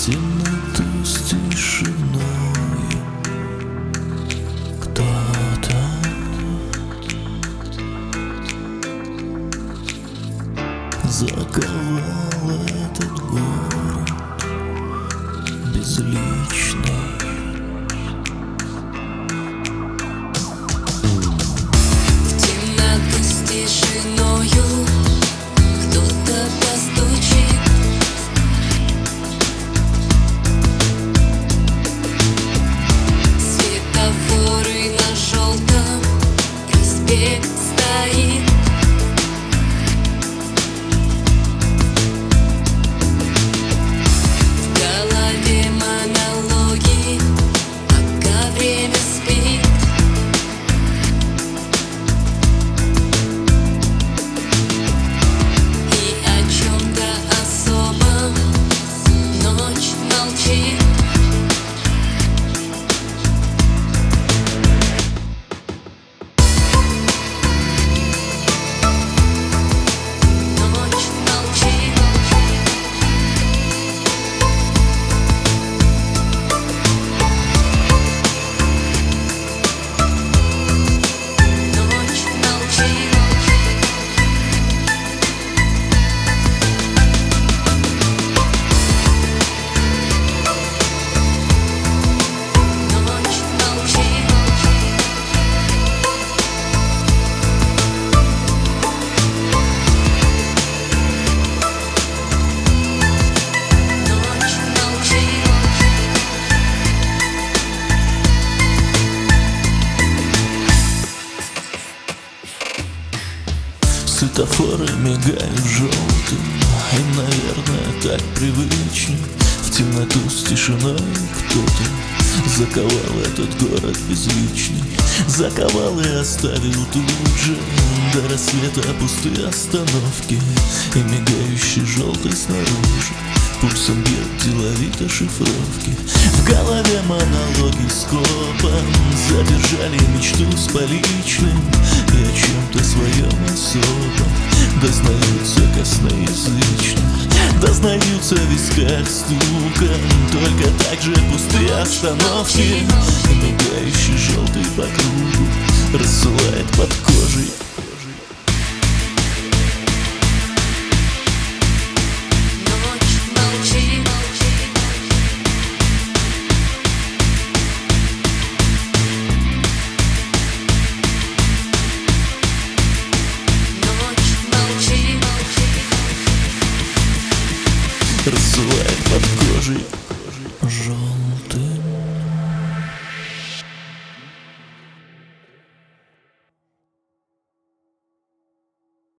Темноту с Кто-то Заковал этот город Безлично Проспект стоит Светофоры мигают желтым Им, наверное, так привычней В темноту с тишиной кто-то Заковал этот город безличный. Заковал и оставил тут же До рассвета пустые остановки И мигающий желтый снаружи Пульсом бьет деловито шифровки. В голове монологи скопом Задержали мечту с поличным. И о чем-то своем особом Дознаются косноязычно Дознаются в висках стуком. Только так же пустые остановки. Мигающий желтый по кругу. Рассылает под кожей Рассылает под кожей. Желтый